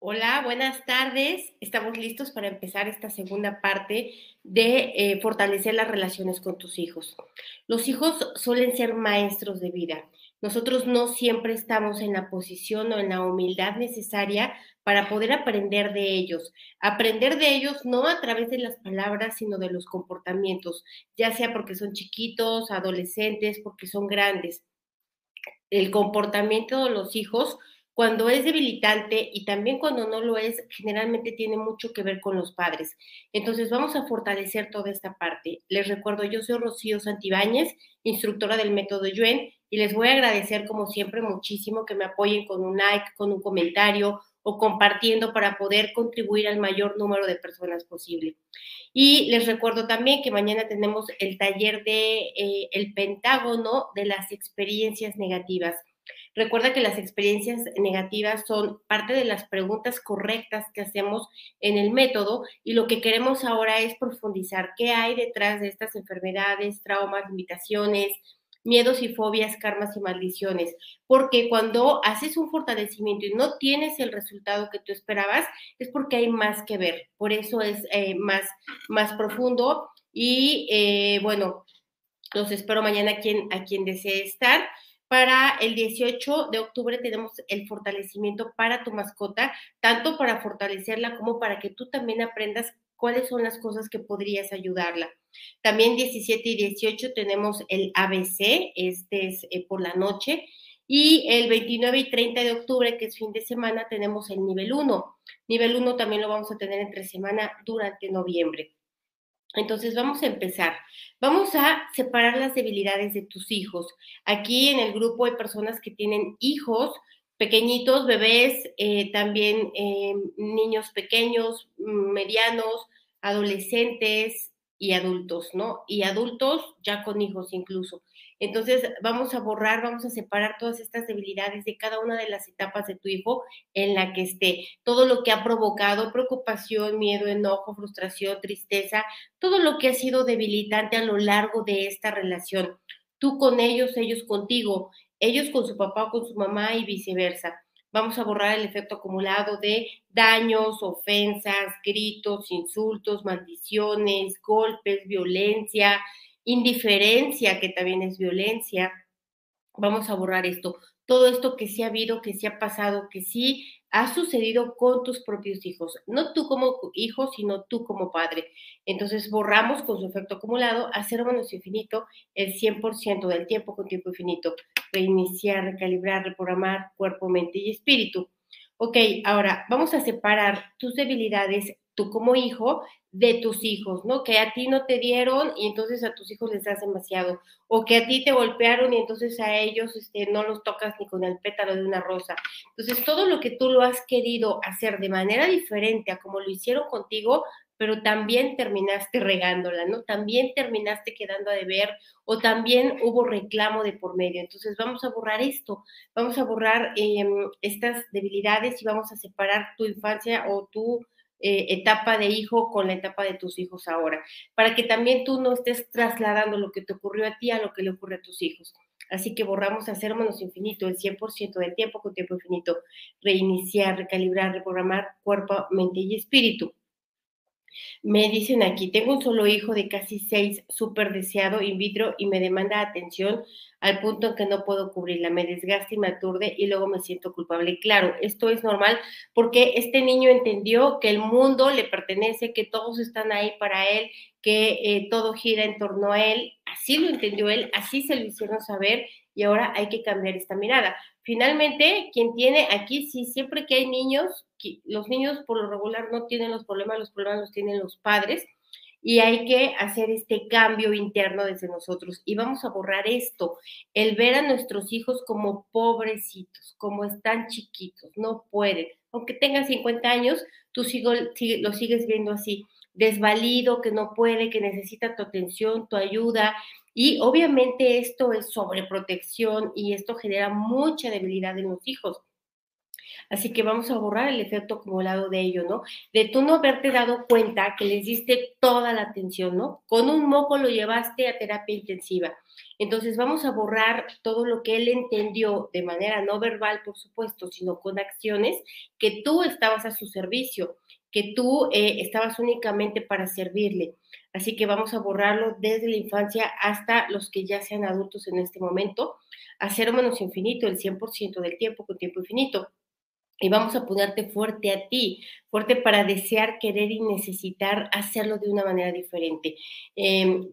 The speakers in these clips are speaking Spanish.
Hola, buenas tardes. Estamos listos para empezar esta segunda parte de eh, fortalecer las relaciones con tus hijos. Los hijos suelen ser maestros de vida. Nosotros no siempre estamos en la posición o en la humildad necesaria para poder aprender de ellos. Aprender de ellos no a través de las palabras, sino de los comportamientos, ya sea porque son chiquitos, adolescentes, porque son grandes. El comportamiento de los hijos cuando es debilitante y también cuando no lo es, generalmente tiene mucho que ver con los padres. Entonces vamos a fortalecer toda esta parte. Les recuerdo, yo soy Rocío Santibáñez, instructora del método Yuen, y les voy a agradecer como siempre muchísimo que me apoyen con un like, con un comentario o compartiendo para poder contribuir al mayor número de personas posible. Y les recuerdo también que mañana tenemos el taller de eh, el pentágono de las experiencias negativas. Recuerda que las experiencias negativas son parte de las preguntas correctas que hacemos en el método y lo que queremos ahora es profundizar qué hay detrás de estas enfermedades, traumas, limitaciones, miedos y fobias, karmas y maldiciones. Porque cuando haces un fortalecimiento y no tienes el resultado que tú esperabas, es porque hay más que ver. Por eso es eh, más, más profundo. Y eh, bueno, los espero mañana a quien, a quien desee estar. Para el 18 de octubre tenemos el fortalecimiento para tu mascota, tanto para fortalecerla como para que tú también aprendas cuáles son las cosas que podrías ayudarla. También 17 y 18 tenemos el ABC, este es eh, por la noche, y el 29 y 30 de octubre, que es fin de semana, tenemos el nivel 1. Nivel 1 también lo vamos a tener entre semana durante noviembre. Entonces vamos a empezar. Vamos a separar las debilidades de tus hijos. Aquí en el grupo hay personas que tienen hijos pequeñitos, bebés, eh, también eh, niños pequeños, medianos, adolescentes y adultos, ¿no? Y adultos ya con hijos incluso. Entonces, vamos a borrar, vamos a separar todas estas debilidades de cada una de las etapas de tu hijo en la que esté. Todo lo que ha provocado preocupación, miedo, enojo, frustración, tristeza, todo lo que ha sido debilitante a lo largo de esta relación. Tú con ellos, ellos contigo, ellos con su papá o con su mamá y viceversa. Vamos a borrar el efecto acumulado de daños, ofensas, gritos, insultos, maldiciones, golpes, violencia, indiferencia, que también es violencia. Vamos a borrar esto. Todo esto que sí ha habido, que sí ha pasado, que sí ha sucedido con tus propios hijos. No tú como hijo, sino tú como padre. Entonces borramos con su efecto acumulado a cero menos infinito el 100% del tiempo con tiempo infinito. Reiniciar, recalibrar, reprogramar cuerpo, mente y espíritu. Ok, ahora vamos a separar tus debilidades tú como hijo de tus hijos, ¿no? Que a ti no te dieron y entonces a tus hijos les das demasiado, o que a ti te golpearon y entonces a ellos este, no los tocas ni con el pétalo de una rosa. Entonces, todo lo que tú lo has querido hacer de manera diferente a como lo hicieron contigo, pero también terminaste regándola, ¿no? También terminaste quedando a deber o también hubo reclamo de por medio. Entonces vamos a borrar esto, vamos a borrar em, estas debilidades y vamos a separar tu infancia o tu eh, etapa de hijo con la etapa de tus hijos ahora, para que también tú no estés trasladando lo que te ocurrió a ti a lo que le ocurre a tus hijos. Así que borramos a cero menos infinito el 100% del tiempo con tiempo infinito, reiniciar, recalibrar, reprogramar cuerpo, mente y espíritu. Me dicen aquí, tengo un solo hijo de casi seis, súper deseado, in vitro, y me demanda atención al punto en que no puedo cubrirla, me desgasta y me aturde y luego me siento culpable. claro, esto es normal porque este niño entendió que el mundo le pertenece, que todos están ahí para él, que eh, todo gira en torno a él, así lo entendió él, así se lo hicieron saber y ahora hay que cambiar esta mirada. Finalmente, quien tiene aquí, sí, siempre que hay niños, los niños por lo regular no tienen los problemas, los problemas los tienen los padres y hay que hacer este cambio interno desde nosotros. Y vamos a borrar esto, el ver a nuestros hijos como pobrecitos, como están chiquitos, no pueden. Aunque tengan 50 años, tú sigo, lo sigues viendo así, desvalido, que no puede, que necesita tu atención, tu ayuda, y obviamente esto es sobreprotección y esto genera mucha debilidad en los hijos. Así que vamos a borrar el efecto acumulado de ello, ¿no? De tú no haberte dado cuenta que les diste toda la atención, ¿no? Con un moco lo llevaste a terapia intensiva. Entonces vamos a borrar todo lo que él entendió de manera no verbal, por supuesto, sino con acciones, que tú estabas a su servicio, que tú eh, estabas únicamente para servirle. Así que vamos a borrarlo desde la infancia hasta los que ya sean adultos en este momento, a cero menos infinito, el 100% del tiempo con tiempo infinito y vamos a ponerte fuerte a ti, fuerte para desear, querer y necesitar hacerlo de una manera diferente. Em,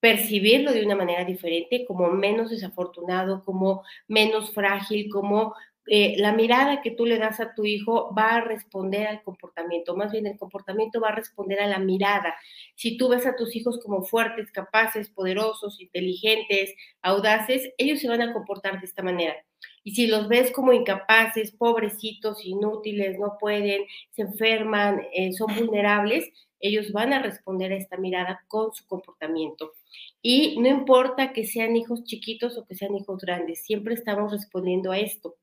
percibirlo de una manera diferente, como menos desafortunado, como menos frágil, como eh, la mirada que tú le das a tu hijo va a responder al comportamiento, más bien el comportamiento va a responder a la mirada. Si tú ves a tus hijos como fuertes, capaces, poderosos, inteligentes, audaces, ellos se van a comportar de esta manera. Y si los ves como incapaces, pobrecitos, inútiles, no pueden, se enferman, eh, son vulnerables, ellos van a responder a esta mirada con su comportamiento. Y no importa que sean hijos chiquitos o que sean hijos grandes, siempre estamos respondiendo a esto.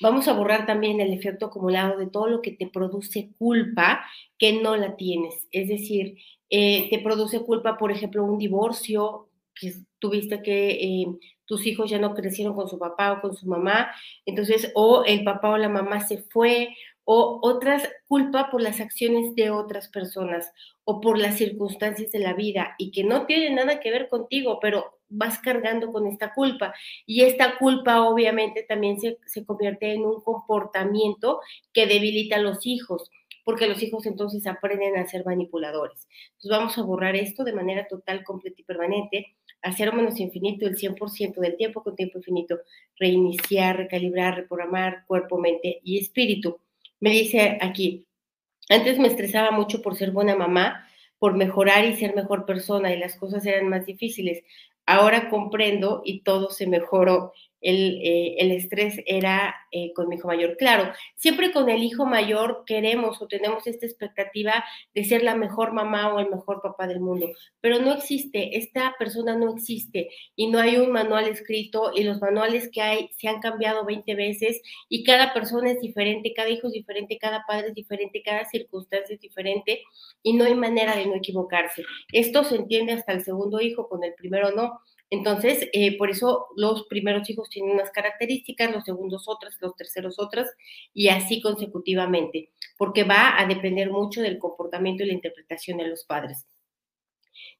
Vamos a borrar también el efecto acumulado de todo lo que te produce culpa que no la tienes. Es decir, eh, te produce culpa, por ejemplo, un divorcio, que tuviste que eh, tus hijos ya no crecieron con su papá o con su mamá, entonces o el papá o la mamá se fue, o otras culpa por las acciones de otras personas o por las circunstancias de la vida y que no tiene nada que ver contigo, pero vas cargando con esta culpa. Y esta culpa obviamente también se, se convierte en un comportamiento que debilita a los hijos porque los hijos entonces aprenden a ser manipuladores. Entonces vamos a borrar esto de manera total, completa y permanente a cero menos infinito el 100% del tiempo con tiempo infinito, reiniciar, recalibrar, reprogramar cuerpo, mente y espíritu. Me dice aquí, antes me estresaba mucho por ser buena mamá, por mejorar y ser mejor persona y las cosas eran más difíciles. Ahora comprendo y todo se mejoró el, eh, el estrés era eh, con mi hijo mayor. Claro, siempre con el hijo mayor queremos o tenemos esta expectativa de ser la mejor mamá o el mejor papá del mundo, pero no existe, esta persona no existe y no hay un manual escrito y los manuales que hay se han cambiado 20 veces y cada persona es diferente, cada hijo es diferente, cada padre es diferente, cada circunstancia es diferente y no hay manera de no equivocarse. Esto se entiende hasta el segundo hijo, con el primero no. Entonces, eh, por eso los primeros hijos tienen unas características, los segundos otras, los terceros otras, y así consecutivamente, porque va a depender mucho del comportamiento y la interpretación de los padres.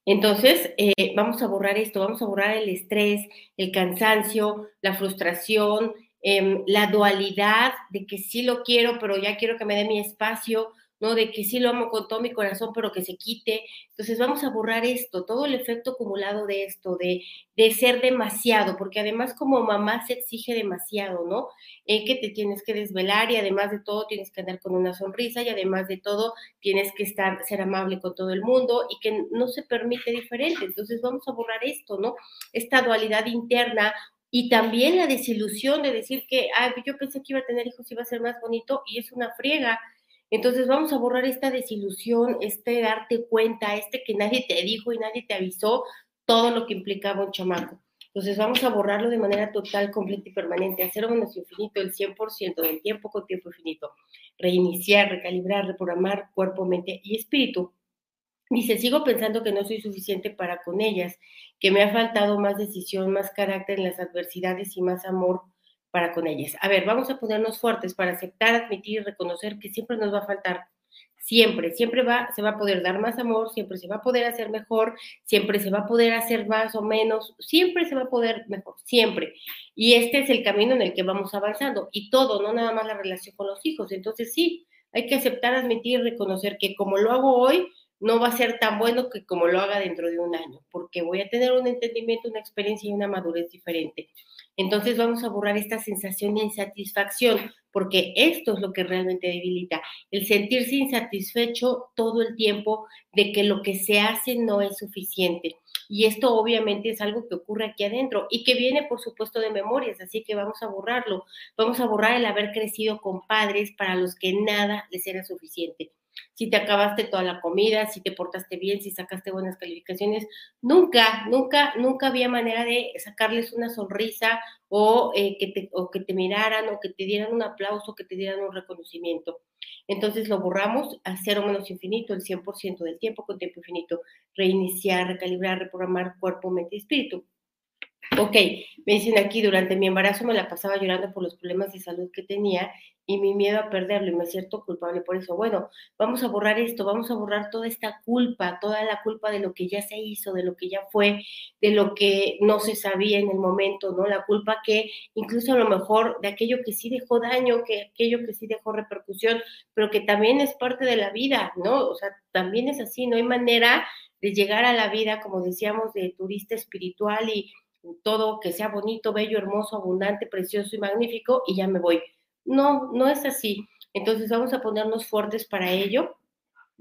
Entonces, eh, vamos a borrar esto, vamos a borrar el estrés, el cansancio, la frustración, em, la dualidad de que sí lo quiero, pero ya quiero que me dé mi espacio, ¿no? De que sí lo amo con todo mi corazón, pero que se quite. Entonces vamos a borrar esto, todo el efecto acumulado de esto, de, de ser demasiado, porque además como mamá se exige demasiado, ¿no? Eh, que te tienes que desvelar y además de todo tienes que andar con una sonrisa y además de todo tienes que estar, ser amable con todo el mundo y que no se permite diferente. Entonces vamos a borrar esto, ¿no? Esta dualidad interna y también la desilusión de decir que, ah, yo pensé que iba a tener hijos y iba a ser más bonito y es una friega entonces vamos a borrar esta desilusión, este darte cuenta, este que nadie te dijo y nadie te avisó todo lo que implicaba un chamaco. Entonces vamos a borrarlo de manera total, completa y permanente, hacer menos infinito el 100% del tiempo con tiempo infinito. Reiniciar, recalibrar, reprogramar cuerpo, mente y espíritu. Dice, sigo pensando que no soy suficiente para con ellas, que me ha faltado más decisión, más carácter en las adversidades y más amor para con ellas. A ver, vamos a ponernos fuertes para aceptar, admitir y reconocer que siempre nos va a faltar. Siempre, siempre va, se va a poder dar más amor, siempre se va a poder hacer mejor, siempre se va a poder hacer más o menos, siempre se va a poder mejor, siempre. Y este es el camino en el que vamos avanzando. Y todo, no nada más la relación con los hijos. Entonces sí, hay que aceptar, admitir y reconocer que como lo hago hoy, no va a ser tan bueno que como lo haga dentro de un año, porque voy a tener un entendimiento, una experiencia y una madurez diferente. Entonces vamos a borrar esta sensación de insatisfacción, porque esto es lo que realmente debilita, el sentirse insatisfecho todo el tiempo de que lo que se hace no es suficiente. Y esto obviamente es algo que ocurre aquí adentro y que viene, por supuesto, de memorias, así que vamos a borrarlo. Vamos a borrar el haber crecido con padres para los que nada les era suficiente. Si te acabaste toda la comida, si te portaste bien, si sacaste buenas calificaciones. Nunca, nunca, nunca había manera de sacarles una sonrisa o, eh, que, te, o que te miraran o que te dieran un aplauso, que te dieran un reconocimiento. Entonces lo borramos a cero menos infinito, el 100% del tiempo con tiempo infinito. Reiniciar, recalibrar, reprogramar cuerpo, mente y espíritu. Ok, me dicen aquí, durante mi embarazo me la pasaba llorando por los problemas de salud que tenía y mi miedo a perderlo y me siento culpable por eso. Bueno, vamos a borrar esto, vamos a borrar toda esta culpa, toda la culpa de lo que ya se hizo, de lo que ya fue, de lo que no se sabía en el momento, ¿no? La culpa que incluso a lo mejor de aquello que sí dejó daño, que aquello que sí dejó repercusión, pero que también es parte de la vida, ¿no? O sea, también es así, no hay manera de llegar a la vida, como decíamos, de turista espiritual y todo que sea bonito, bello, hermoso, abundante, precioso y magnífico y ya me voy. No, no es así. Entonces vamos a ponernos fuertes para ello,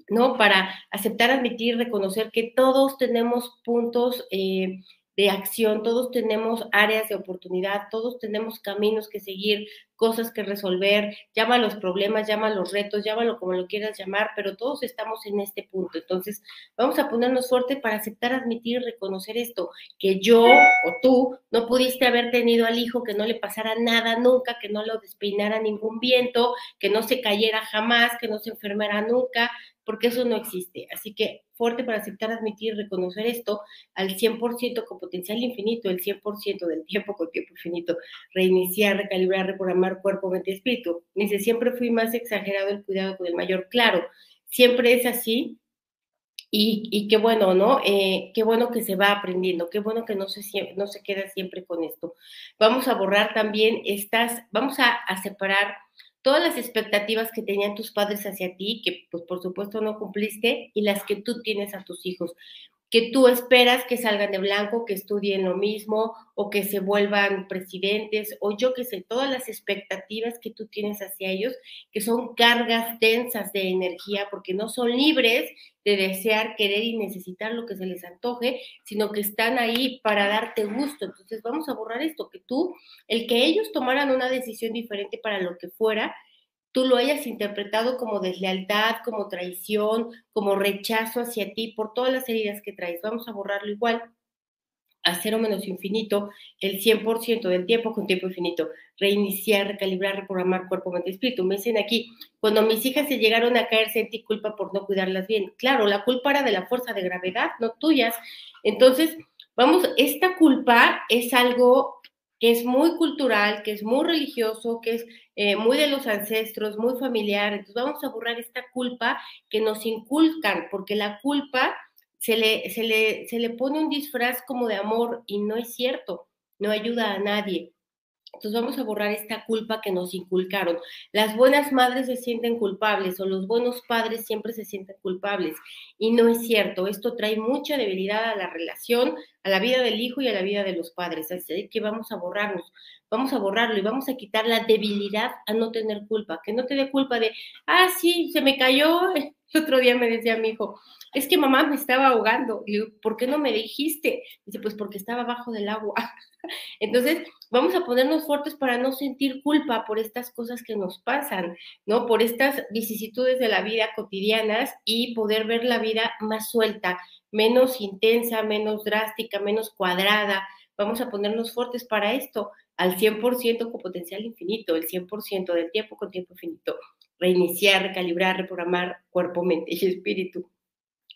¿no? Para aceptar, admitir, reconocer que todos tenemos puntos eh, de acción, todos tenemos áreas de oportunidad, todos tenemos caminos que seguir, cosas que resolver, llama los problemas, llama los retos, llámalo como lo quieras llamar, pero todos estamos en este punto. Entonces, vamos a ponernos fuerte para aceptar, admitir y reconocer esto, que yo o tú no pudiste haber tenido al hijo que no le pasara nada nunca, que no lo despeinara ningún viento, que no se cayera jamás, que no se enfermara nunca, porque eso no existe. Así que fuerte para aceptar, admitir, reconocer esto al 100% con potencial infinito, el 100% del tiempo con tiempo infinito, reiniciar, recalibrar, reprogramar cuerpo, mente y espíritu. Dice, siempre fui más exagerado el cuidado con el mayor. Claro, siempre es así. Y, qué bueno, ¿no? Eh, qué bueno que se va aprendiendo, qué bueno que no se, no se queda siempre con esto. Vamos a borrar también estas, vamos a, a separar todas las expectativas que tenían tus padres hacia ti, que pues por supuesto no cumpliste, y las que tú tienes a tus hijos que tú esperas que salgan de blanco, que estudien lo mismo o que se vuelvan presidentes o yo qué sé, todas las expectativas que tú tienes hacia ellos, que son cargas densas de energía porque no son libres de desear, querer y necesitar lo que se les antoje, sino que están ahí para darte gusto. Entonces vamos a borrar esto, que tú, el que ellos tomaran una decisión diferente para lo que fuera, tú lo hayas interpretado como deslealtad, como traición, como rechazo hacia ti por todas las heridas que traes. Vamos a borrarlo igual a cero menos infinito, el 100% del tiempo con tiempo infinito. Reiniciar, recalibrar, reprogramar cuerpo, mente, espíritu. Me dicen aquí, cuando mis hijas se llegaron a caer, sentí culpa por no cuidarlas bien. Claro, la culpa era de la fuerza de gravedad, no tuyas. Entonces, vamos, esta culpa es algo que es muy cultural, que es muy religioso, que es eh, muy de los ancestros, muy familiar. Entonces vamos a borrar esta culpa que nos inculcan, porque la culpa se le, se le, se le pone un disfraz como de amor y no es cierto, no ayuda a nadie. Entonces vamos a borrar esta culpa que nos inculcaron. Las buenas madres se sienten culpables o los buenos padres siempre se sienten culpables. Y no es cierto. Esto trae mucha debilidad a la relación, a la vida del hijo y a la vida de los padres. Así que vamos a borrarnos. Vamos a borrarlo y vamos a quitar la debilidad a no tener culpa. Que no te dé culpa de, ah, sí, se me cayó. El otro día me decía mi hijo, es que mamá me estaba ahogando. Y ¿por qué no me dijiste? Dice, pues porque estaba abajo del agua. Entonces, vamos a ponernos fuertes para no sentir culpa por estas cosas que nos pasan, ¿no? Por estas vicisitudes de la vida cotidianas y poder ver la vida más suelta, menos intensa, menos drástica, menos cuadrada. Vamos a ponernos fuertes para esto, al 100% con potencial infinito, el 100% del tiempo con tiempo infinito. Reiniciar, recalibrar, reprogramar cuerpo, mente y espíritu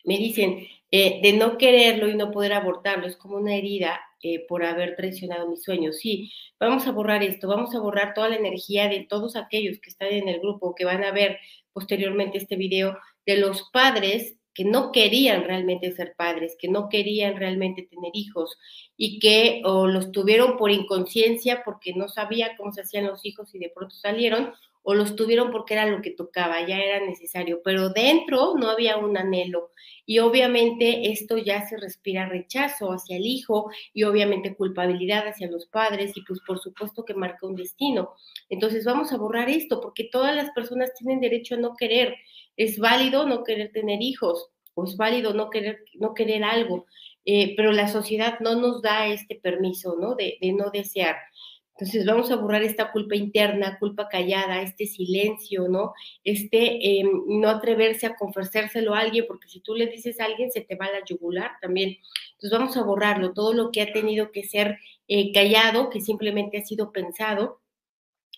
me dicen, eh, de no quererlo y no poder abortarlo, es como una herida eh, por haber traicionado mis sueños. Sí, vamos a borrar esto, vamos a borrar toda la energía de todos aquellos que están en el grupo, que van a ver posteriormente este video, de los padres que no querían realmente ser padres, que no querían realmente tener hijos y que los tuvieron por inconsciencia porque no sabía cómo se hacían los hijos y de pronto salieron, o los tuvieron porque era lo que tocaba, ya era necesario, pero dentro no había un anhelo y obviamente esto ya se respira rechazo hacia el hijo y obviamente culpabilidad hacia los padres y pues por supuesto que marca un destino. Entonces vamos a borrar esto porque todas las personas tienen derecho a no querer. Es válido no querer tener hijos o es válido no querer, no querer algo, eh, pero la sociedad no nos da este permiso, ¿no? De, de no desear. Entonces vamos a borrar esta culpa interna, culpa callada, este silencio, ¿no? Este em, no atreverse a confesárselo a alguien, porque si tú le dices a alguien se te va la yugular también. Entonces vamos a borrarlo, todo lo que ha tenido que ser eh, callado, que simplemente ha sido pensado,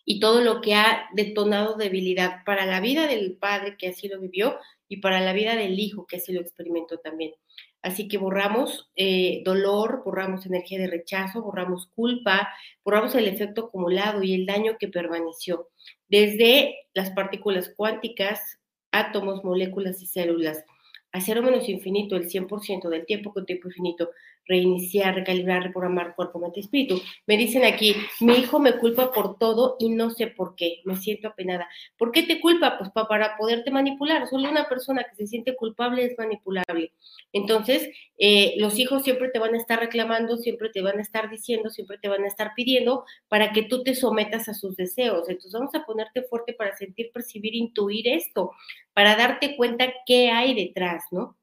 y todo lo que ha detonado debilidad para la vida del padre que así lo vivió y para la vida del hijo que así lo experimentó también. Así que borramos eh, dolor, borramos energía de rechazo, borramos culpa, borramos el efecto acumulado y el daño que permaneció, desde las partículas cuánticas, átomos, moléculas y células, a cero menos infinito, el 100% del tiempo con tiempo infinito, reiniciar, recalibrar, reprogramar cuerpo, mente y espíritu. Me dicen aquí, mi hijo me culpa por todo y no sé por qué, me siento apenada. ¿Por qué te culpa? Pues para poderte manipular. Solo una persona que se siente culpable es manipulable. Entonces, eh, los hijos siempre te van a estar reclamando, siempre te van a estar diciendo, siempre te van a estar pidiendo para que tú te sometas a sus deseos. Entonces, vamos a ponerte fuerte para sentir, percibir, intuir esto, para darte cuenta qué hay detrás, ¿no?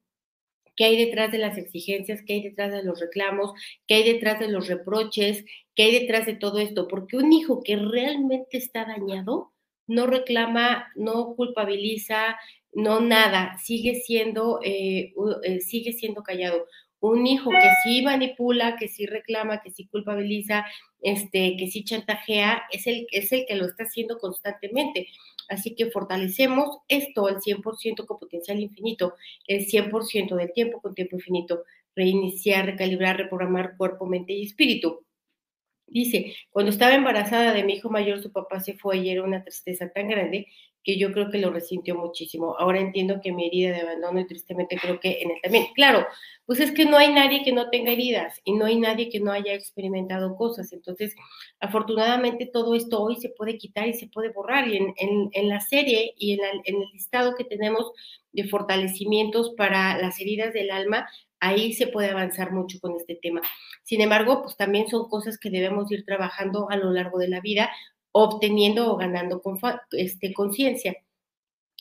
Qué hay detrás de las exigencias, qué hay detrás de los reclamos, qué hay detrás de los reproches, qué hay detrás de todo esto, porque un hijo que realmente está dañado no reclama, no culpabiliza, no nada, sigue siendo, eh, eh, sigue siendo callado. Un hijo que sí manipula, que sí reclama, que sí culpabiliza, este, que sí chantajea, es el, es el que lo está haciendo constantemente. Así que fortalecemos esto al 100% con potencial infinito, el 100% del tiempo con tiempo infinito, reiniciar, recalibrar, reprogramar cuerpo, mente y espíritu. Dice, cuando estaba embarazada de mi hijo mayor, su papá se fue y era una tristeza tan grande que yo creo que lo resintió muchísimo. Ahora entiendo que mi herida de abandono y tristemente creo que en él también. Claro, pues es que no hay nadie que no tenga heridas y no hay nadie que no haya experimentado cosas. Entonces, afortunadamente todo esto hoy se puede quitar y se puede borrar. Y en, la serie y en, en el listado que tenemos de fortalecimientos para las heridas del alma, ahí se puede avanzar mucho con este tema. Sin embargo, pues también son cosas que debemos ir trabajando a lo largo de la vida, obteniendo o ganando este, conciencia.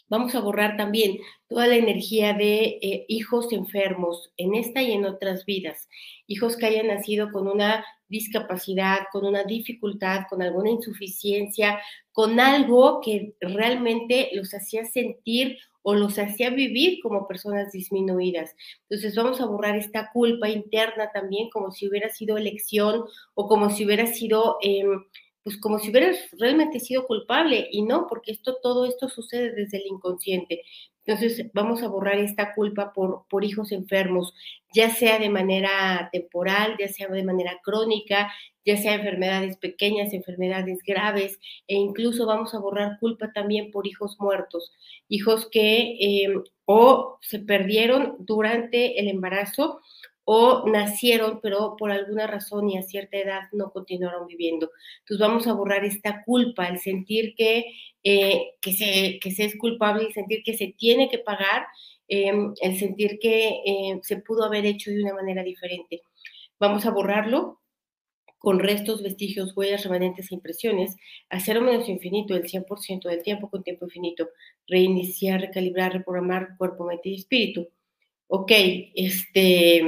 Vamos a borrar también toda la energía de eh, hijos enfermos en esta y en otras vidas. Hijos que hayan nacido con una discapacidad, con una dificultad, con alguna insuficiencia, con algo que realmente los hacía sentir o los hacía vivir como personas disminuidas. Entonces vamos a borrar esta culpa interna también como si hubiera sido elección o como si hubiera sido... Em, pues como si hubieras realmente sido culpable y no, porque esto, todo esto sucede desde el inconsciente. Entonces vamos a borrar esta culpa por, por hijos enfermos, ya sea de manera temporal, ya sea de manera crónica, ya sea enfermedades pequeñas, enfermedades graves, e incluso vamos a borrar culpa también por hijos muertos, hijos que eh, o se perdieron durante el embarazo o nacieron, pero por alguna razón y a cierta edad no continuaron viviendo. Entonces vamos a borrar esta culpa, el sentir que, eh, que, se, que se es culpable, el sentir que se tiene que pagar, em, el sentir que eh, se pudo haber hecho de una manera diferente. Vamos a borrarlo con restos, vestigios, huellas, remanentes e impresiones, a cero menos infinito, el 100% del tiempo con tiempo infinito, reiniciar, recalibrar, reprogramar cuerpo, mente y espíritu ok, este,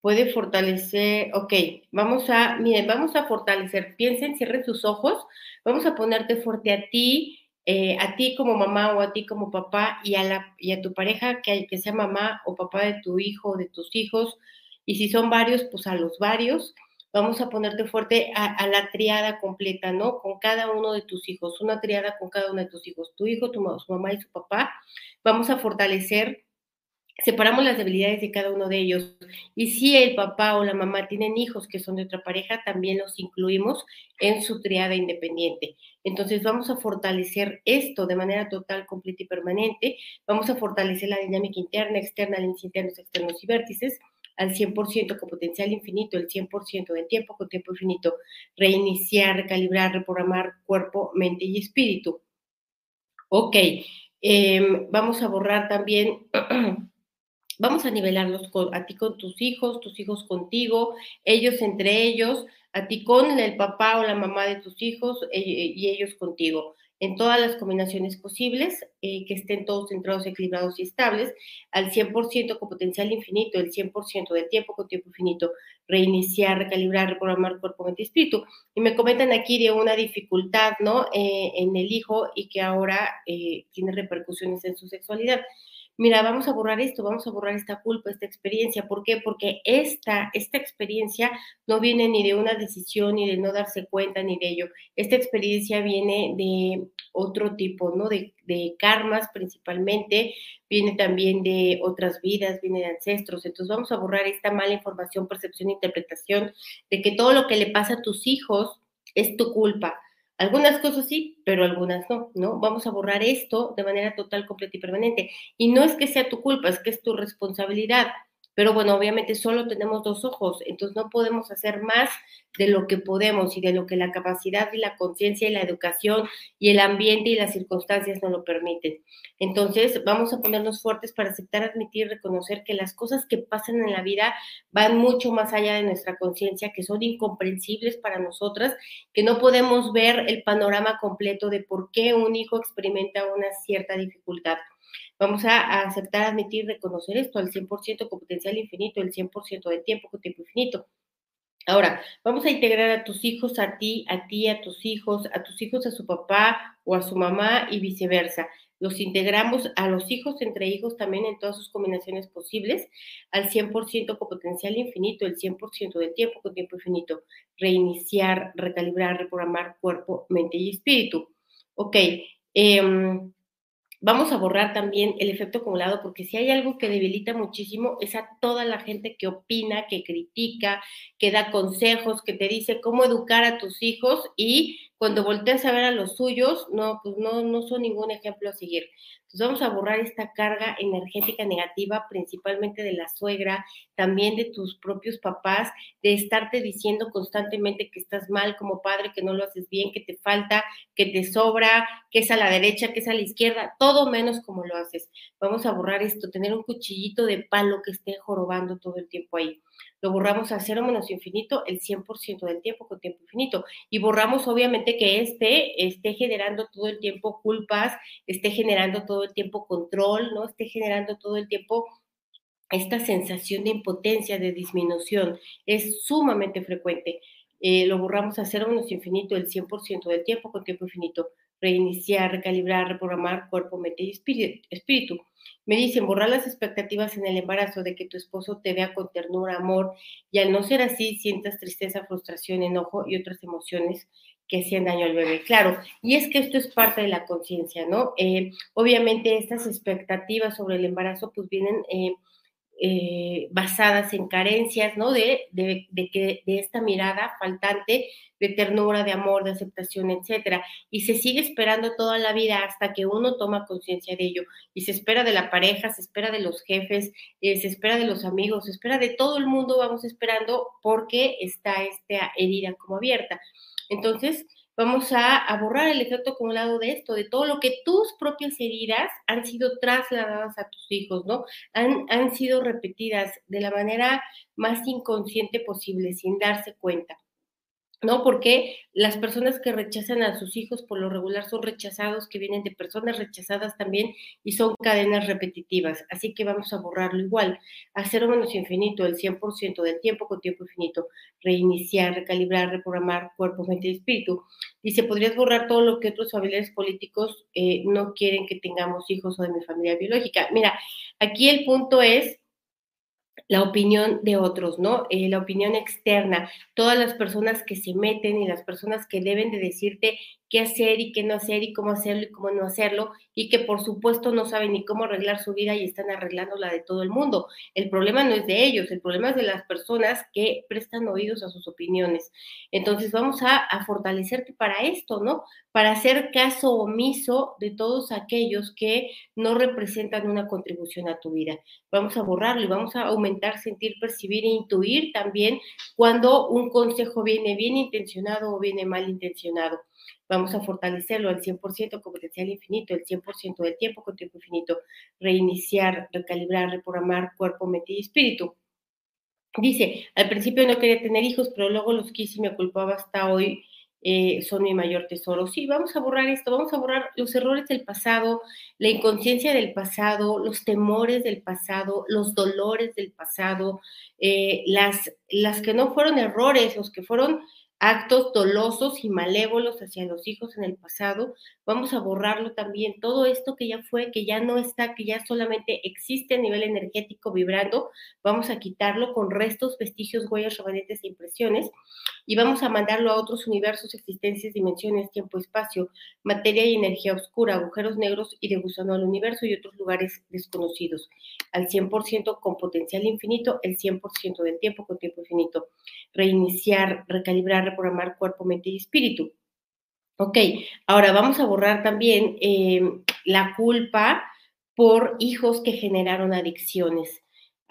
puede fortalecer, ok, vamos a, miren, vamos a fortalecer, piensen, cierren sus ojos, vamos a ponerte fuerte a ti, eh, a ti como mamá o a ti como papá y a, la, y a tu pareja que, que sea mamá o papá de tu hijo o de tus hijos, y si son varios, pues a los varios. Vamos a ponerte fuerte a, la triada completa, ¿no? Con cada uno de tus hijos, una triada con cada uno de tus hijos, tu hijo, tu mamá y su papá. Vamos a fortalecer separamos las debilidades de cada uno de ellos. Y si el papá o la mamá tienen hijos que son de otra pareja, también los incluimos en su triada independiente. Entonces vamos a fortalecer esto de manera total, completa y permanente. Vamos a fortalecer la dinámica interna, externa, líneas internos, externos y vértices al 100% con potencial infinito, el 100% del tiempo con tiempo infinito, reiniciar, recalibrar, reprogramar cuerpo, mente y espíritu. Ok, em, vamos a borrar también Vamos a nivelarlos a ti con tus hijos, tus hijos contigo, ellos entre ellos, a ti con el papá o la mamá de tus hijos eh, y ellos contigo. en todas las combinaciones posibles, eh, que estén todos centrados, equilibrados y estables, al 100% con potencial infinito, el 100% de tiempo con tiempo infinito, reiniciar, recalibrar, reprogramar cuerpo, mente y espíritu. Y me comentan aquí de una dificultad, ¿no? Eh, en el hijo y que ahora tiene repercusiones en su sexualidad mira, vamos a borrar esto, vamos a borrar esta culpa, esta experiencia. ¿Por qué? Porque esta, esta experiencia no viene ni de una decisión, ni de no darse cuenta, ni de ello. Esta experiencia viene de otro tipo, ¿no? De, de karmas principalmente, viene también de otras vidas, viene de ancestros. Entonces vamos a borrar esta mala información, percepción, interpretación de que todo lo que le pasa a tus hijos es tu culpa algunas cosas sí, pero algunas no, ¿no? Vamos a borrar esto de manera total, completa y permanente. Y no es que sea tu culpa, es que es tu responsabilidad. Pero bueno, obviamente solo tenemos dos ojos, entonces no podemos hacer más de lo que podemos y de lo que la capacidad y la conciencia y la educación y el ambiente y las circunstancias no lo permiten. Entonces, vamos a ponernos fuertes para aceptar, admitir, reconocer que las cosas que pasan en la vida van mucho más allá de nuestra conciencia, que son incomprensibles para nosotras, que no podemos ver el panorama completo de por qué un hijo experimenta una cierta dificultad. Vamos a, aceptar, admitir, reconocer esto al 100% con potencial infinito, el 100% del tiempo con tiempo infinito. Ahora, vamos a integrar a tus hijos a ti, a ti, a tus hijos, a tus hijos a su papá o a su mamá y viceversa. Los integramos a los hijos entre hijos también en todas sus combinaciones posibles al 100% con potencial infinito, el 100% del tiempo con tiempo infinito. Reiniciar, recalibrar, reprogramar cuerpo, mente y espíritu. Ok. Eh, Vamos a borrar también el efecto acumulado, porque si hay algo que debilita muchísimo es a toda la gente que opina, que critica, que da consejos, que te dice cómo educar a tus hijos y cuando volteas a ver a los suyos, no, pues no, no son ningún ejemplo a seguir. Entonces vamos a borrar esta carga energética negativa, principalmente de la suegra, también de tus propios papás, de estarte diciendo constantemente que estás mal como padre, que no lo haces bien, que te falta, que te sobra, que es a la derecha, que es a la izquierda, todo menos como lo haces. Vamos a borrar esto, tener un cuchillito de palo que esté jorobando todo el tiempo ahí lo borramos a cero menos infinito el 100% del tiempo con tiempo infinito. Y borramos obviamente que este esté generando todo el tiempo culpas, esté generando todo el tiempo control, ¿no? Esté generando todo el tiempo esta sensación de impotencia, de disminución. Es sumamente frecuente. Eh, lo borramos a cero menos infinito el 100% del tiempo con tiempo infinito. Reiniciar, recalibrar, reprogramar cuerpo, mente y espíritu. Me dicen, borrar las expectativas en el embarazo de que tu esposo te vea con ternura, amor, y al no ser así, sientas tristeza, frustración, enojo y otras emociones que hacían daño al bebé. Claro, y es que esto es parte de la conciencia, ¿no? Eh, obviamente estas expectativas sobre el embarazo pues vienen... Eh, eh, basadas en carencias, ¿no? De, de, que, de esta mirada faltante de ternura, de amor, de aceptación, etcétera. Y se sigue esperando toda la vida hasta que uno toma conciencia de ello. Y se espera de la pareja, se espera de los jefes, eh, se espera de los amigos, se espera de todo el mundo, vamos esperando porque está esta herida como abierta. Entonces, vamos a, borrar el efecto acumulado de esto, de todo lo que tus propias heridas han sido trasladadas a tus hijos, ¿no? Han, han sido repetidas de la manera más inconsciente posible, sin darse cuenta. ¿No? Porque las personas que rechazan a sus hijos por lo regular son rechazados, que vienen de personas rechazadas también y son cadenas repetitivas. Así que vamos a borrarlo igual. A cero menos infinito, el 100% del tiempo con tiempo infinito. Reiniciar, recalibrar, reprogramar cuerpo, mente y espíritu. Dice, ¿podrías borrar todo lo que otros familiares políticos eh, no quieren que tengamos hijos o de mi familia biológica? Mira, aquí el punto es la opinión de otros, ¿no? Eh, la opinión externa, todas las personas que se meten y las personas que deben de decirte qué hacer y qué no hacer y cómo hacerlo y cómo no hacerlo y que por supuesto no saben ni cómo arreglar su vida y están arreglando la de todo el mundo. El problema no es de ellos, el problema es de las personas que prestan oídos a sus opiniones. Entonces vamos a, a fortalecerte para esto, ¿no? Para hacer caso omiso de todos aquellos que no representan una contribución a tu vida. Vamos a borrarlo y vamos a aumentar, sentir, percibir e intuir también cuando un consejo viene bien intencionado o viene mal intencionado vamos a fortalecerlo al 100% con potencial infinito, el 100% del tiempo con tiempo infinito, reiniciar, recalibrar, reprogramar cuerpo, mente y espíritu. Dice, al principio no quería tener hijos, pero luego los quise y me culpaba hasta hoy eh, son mi mayor tesoro. Sí, vamos a borrar esto, vamos a borrar los errores del pasado, la inconsciencia del pasado, los temores del pasado, los dolores del pasado, eh, las, las que no fueron errores, los que fueron actos dolosos y malévolos hacia los hijos en el pasado, vamos a borrarlo también. Todo esto que ya fue, que ya no está, que ya solamente existe a nivel energético vibrando, vamos a quitarlo con restos, vestigios, huellas, remanentes e impresiones y vamos a mandarlo a otros universos, existencias, dimensiones, tiempo, espacio, materia y energía oscura, agujeros negros y de gusano al universo y otros lugares desconocidos. Al 100% con potencial infinito, el 100% del tiempo con tiempo infinito. Reiniciar, recalibrar, reprogramar cuerpo, mente y espíritu. Ok, ahora vamos a borrar también eh, la culpa por hijos que generaron adicciones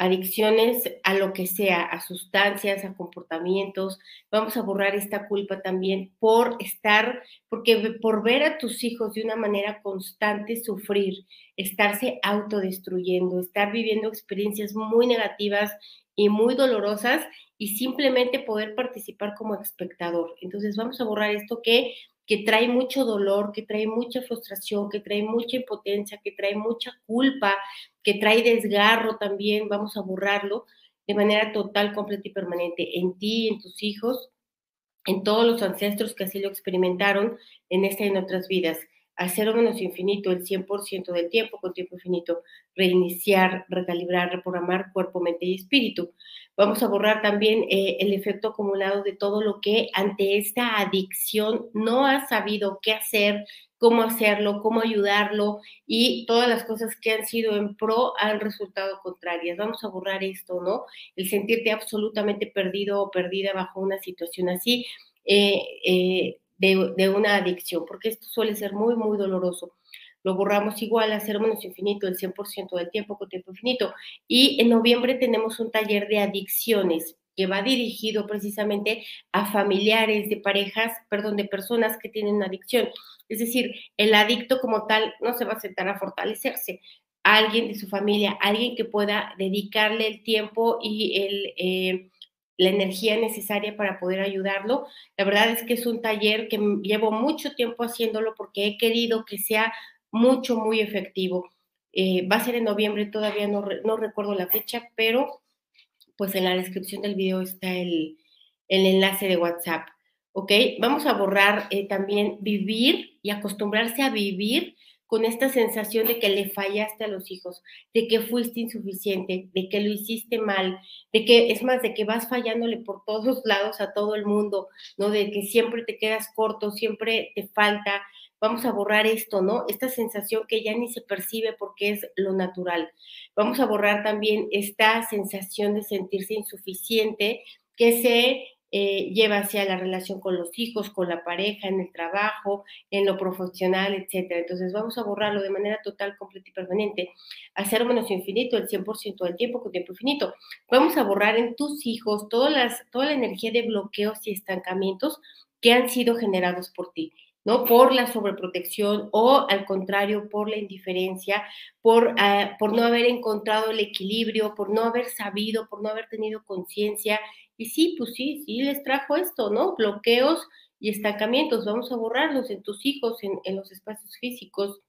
adicciones a lo que sea, a sustancias, a comportamientos. Vamos a borrar esta culpa también por estar, porque por ver a tus hijos de una manera constante sufrir, estarse autodestruyendo, estar viviendo experiencias muy negativas y muy dolorosas y simplemente poder participar como espectador. Entonces vamos a borrar esto que que trae mucho dolor, que trae mucha frustración, que trae mucha impotencia, que trae mucha culpa, que trae desgarro también, vamos a borrarlo de manera total, completa y permanente en ti, en tus hijos, en todos los ancestros que así lo experimentaron en esta y en otras vidas. Al cero menos infinito, el 100% del tiempo con tiempo infinito, reiniciar, recalibrar, reprogramar cuerpo, mente y espíritu. Vamos a borrar también eh, el efecto acumulado de todo lo que ante esta adicción no has sabido qué hacer, cómo hacerlo, cómo ayudarlo y todas las cosas que han sido en pro han resultado contrarias. Vamos a borrar esto, ¿no? El sentirte absolutamente perdido o perdida bajo una situación así eh, eh, de una adicción, porque esto suele ser muy, muy doloroso lo borramos igual a cero menos infinito el 100% del tiempo con tiempo infinito. Y en noviembre tenemos un taller de adicciones que va dirigido precisamente a familiares de parejas, perdón, de personas que tienen adicción. Es decir, el adicto como tal no se va a sentar a fortalecerse. Alguien de su familia, alguien que pueda dedicarle el tiempo y el, eh, la energía necesaria para poder ayudarlo. La verdad es que es un taller que llevo mucho tiempo haciéndolo porque he querido que sea mucho, muy efectivo. Eh, va a ser en noviembre, todavía no, no, recuerdo la fecha, pero pues en la descripción del video está el, el enlace de WhatsApp. ¿Ok? Vamos a borrar eh, también vivir y acostumbrarse a vivir con esta sensación de que le fallaste a los hijos, de que fuiste insuficiente, de que lo hiciste mal, de que, es más, de que vas fallándole por todos lados a todo el mundo, ¿no? De que siempre te quedas corto, siempre te falta, vamos a borrar esto, ¿no? Esta sensación que ya ni se percibe porque es lo natural. Vamos a borrar también esta sensación de sentirse insuficiente que se eh, lleva hacia la relación con los hijos, con la pareja, en el trabajo, en lo profesional, etcétera. Entonces vamos a borrarlo de manera total, completa y permanente. Hacer menos infinito, el 100% del tiempo con tiempo infinito. Vamos a borrar en tus hijos todas las, toda la energía de bloqueos y estancamientos que han sido generados por ti. ¿No? Por la sobreprotección o al contrario, por la indiferencia, por, ah, por no haber encontrado el equilibrio, por no haber sabido, por no haber tenido conciencia. Y sí, pues sí, sí les trajo esto, ¿no? Bloqueos y estancamientos. Vamos a borrarlos en tus hijos, en, en los espacios físicos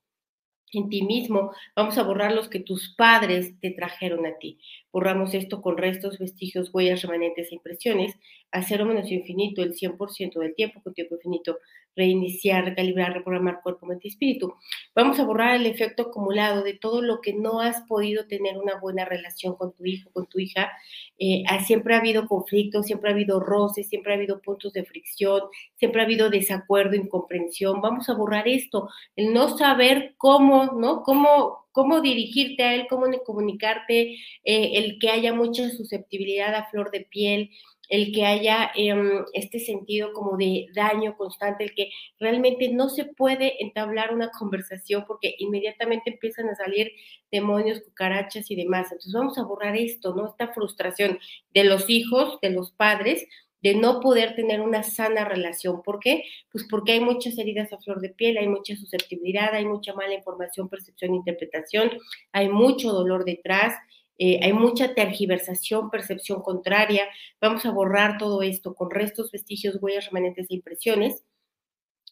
en ti mismo, vamos a borrar los que tus padres te trajeron a ti. Borramos esto con restos, vestigios, huellas, remanentes e impresiones, a cero menos infinito, el 100% del tiempo con tiempo infinito, reiniciar, recalibrar, reprogramar cuerpo, mente y espíritu. Vamos a borrar el efecto acumulado de todo lo que no has podido tener una buena relación con tu hijo, con tu hija. Eh, ah, siempre ha habido conflictos, siempre ha habido roces, siempre ha habido puntos de fricción, siempre ha habido desacuerdo, incomprensión. Vamos a borrar esto, el no saber cómo, ¿no? Cómo, cómo dirigirte a él, cómo comunicarte, eh, el que haya mucha susceptibilidad a flor de piel, el que haya em, este sentido como de daño constante, el que realmente no se puede entablar una conversación porque inmediatamente empiezan a salir demonios, cucarachas y demás. Entonces vamos a borrar esto, ¿no? Esta frustración de los hijos, de los padres, de no poder tener una sana relación. ¿Por qué? Pues porque hay muchas heridas a flor de piel, hay mucha susceptibilidad, hay mucha mala información, percepción, interpretación, hay mucho dolor detrás, eh, hay mucha tergiversación, percepción contraria. Vamos a borrar todo esto con restos, vestigios, huellas, remanentes e impresiones.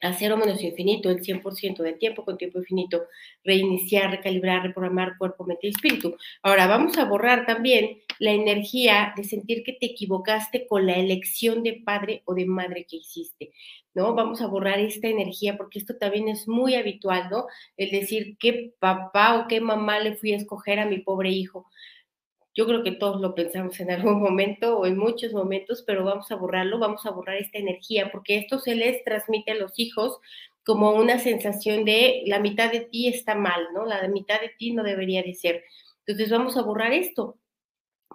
a cero menos infinito, el 100% del tiempo con tiempo infinito, reiniciar, recalibrar, reprogramar cuerpo, mente y espíritu. Ahora vamos a borrar también la energía de sentir que te equivocaste con la elección de padre o de madre que hiciste, ¿no? Vamos a borrar esta energía porque esto también es muy habitual, ¿no? El decir qué papá o qué mamá le fui a escoger a mi pobre hijo. Yo creo que todos lo pensamos en algún momento o en muchos momentos, pero vamos a borrarlo, vamos a borrar esta energía, porque esto se les transmite a los hijos como una sensación de la mitad de ti está mal, ¿no? La mitad de ti no debería de ser. Entonces vamos a borrar esto,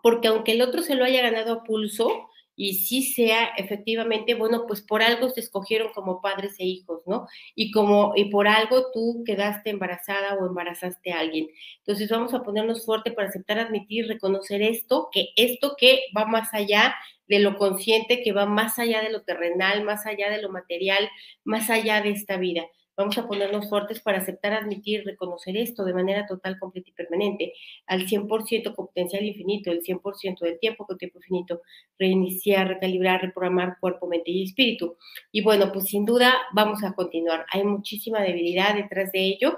porque aunque el otro se lo haya ganado a pulso, y sí sea efectivamente, bueno, pues por algo se escogieron como padres e hijos, ¿no? Y como, y por algo tú quedaste embarazada o embarazaste a alguien. Entonces vamos a ponernos fuerte para aceptar, admitir, reconocer esto, que esto que va más allá de lo consciente, que va más allá de lo terrenal, más allá de lo material, más allá de esta vida. Vamos a ponernos fuertes para aceptar, admitir, reconocer esto de manera total, completa y permanente, al 100% con potencial infinito, el 100% del tiempo con tiempo infinito, reiniciar, recalibrar, reprogramar cuerpo, mente y espíritu. Y bueno, pues sin duda vamos a continuar. Hay muchísima debilidad detrás de ello.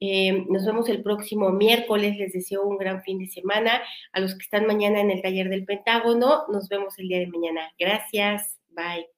Eh, nos vemos el próximo miércoles. Les deseo un gran fin de semana. A los que están mañana en el taller del Pentágono, nos vemos el día de mañana. Gracias. Bye.